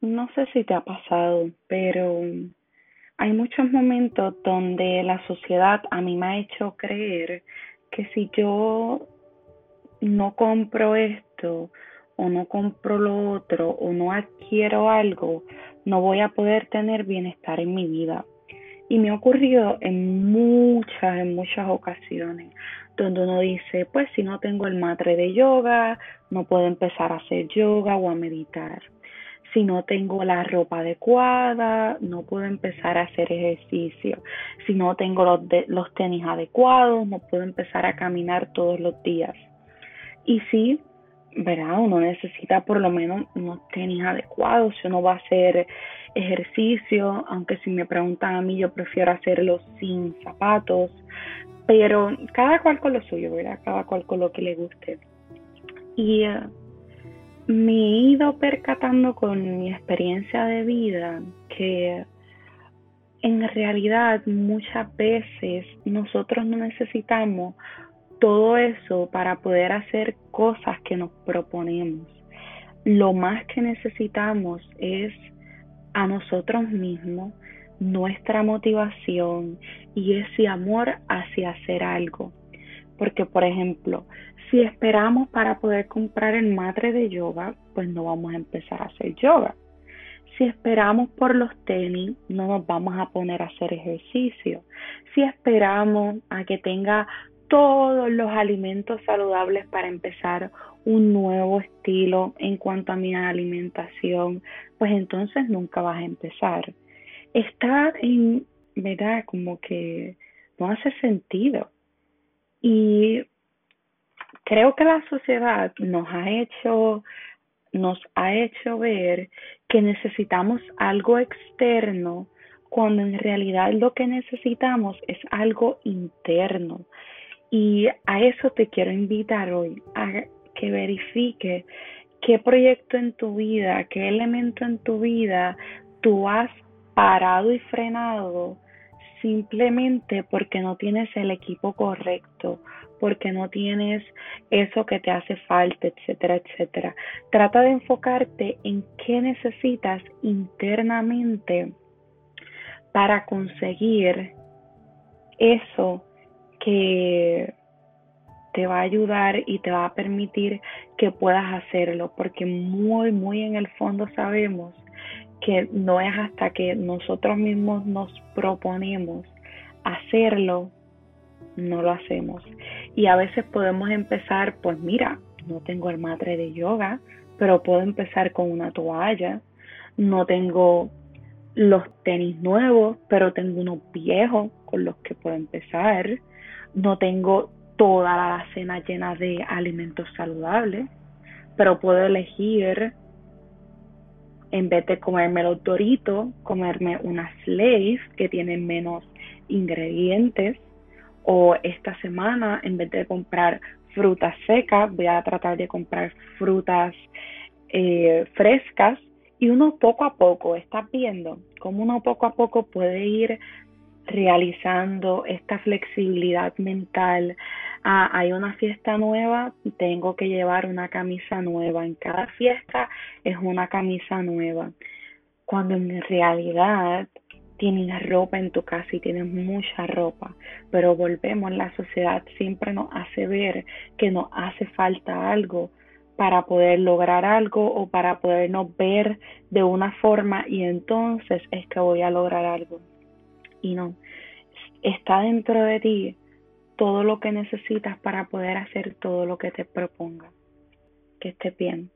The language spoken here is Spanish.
No sé si te ha pasado, pero hay muchos momentos donde la sociedad a mí me ha hecho creer que si yo no compro esto o no compro lo otro o no adquiero algo, no voy a poder tener bienestar en mi vida. Y me ha ocurrido en muchas, en muchas ocasiones, donde uno dice, pues si no tengo el matre de yoga, no puedo empezar a hacer yoga o a meditar. Si no tengo la ropa adecuada, no puedo empezar a hacer ejercicio. Si no tengo los, los tenis adecuados, no puedo empezar a caminar todos los días. Y sí, ¿verdad? Uno necesita por lo menos unos tenis adecuados si uno va a hacer ejercicio, aunque si me preguntan a mí yo prefiero hacerlo sin zapatos, pero cada cual con lo suyo, ¿verdad? Cada cual con lo que le guste. Y eh, me he ido percatando con mi experiencia de vida que en realidad muchas veces nosotros no necesitamos todo eso para poder hacer cosas que nos proponemos. Lo más que necesitamos es a nosotros mismos, nuestra motivación y ese amor hacia hacer algo. Porque, por ejemplo, si esperamos para poder comprar el madre de yoga, pues no vamos a empezar a hacer yoga. Si esperamos por los tenis, no nos vamos a poner a hacer ejercicio. Si esperamos a que tenga todos los alimentos saludables para empezar un nuevo estilo en cuanto a mi alimentación, pues entonces nunca vas a empezar. Está en, ¿verdad? Como que no hace sentido. Y creo que la sociedad nos ha hecho nos ha hecho ver que necesitamos algo externo cuando en realidad lo que necesitamos es algo interno. Y a eso te quiero invitar hoy, a que verifique qué proyecto en tu vida, qué elemento en tu vida tú has parado y frenado simplemente porque no tienes el equipo correcto, porque no tienes eso que te hace falta, etcétera, etcétera. Trata de enfocarte en qué necesitas internamente para conseguir eso que te va a ayudar y te va a permitir que puedas hacerlo, porque muy, muy en el fondo sabemos que no es hasta que nosotros mismos nos proponemos hacerlo, no lo hacemos. Y a veces podemos empezar, pues mira, no tengo el madre de yoga, pero puedo empezar con una toalla, no tengo los tenis nuevos, pero tengo unos viejos con los que puedo empezar no tengo toda la cena llena de alimentos saludables, pero puedo elegir, en vez de comerme los doritos, comerme unas Lay's que tienen menos ingredientes. O esta semana, en vez de comprar frutas secas, voy a tratar de comprar frutas eh, frescas. Y uno poco a poco, estás viendo cómo uno poco a poco puede ir realizando esta flexibilidad mental. Ah, hay una fiesta nueva, tengo que llevar una camisa nueva. En cada fiesta es una camisa nueva. Cuando en realidad tienes ropa en tu casa y tienes mucha ropa, pero volvemos, la sociedad siempre nos hace ver que nos hace falta algo para poder lograr algo o para podernos ver de una forma y entonces es que voy a lograr algo y no. Está dentro de ti todo lo que necesitas para poder hacer todo lo que te proponga. Que estés bien.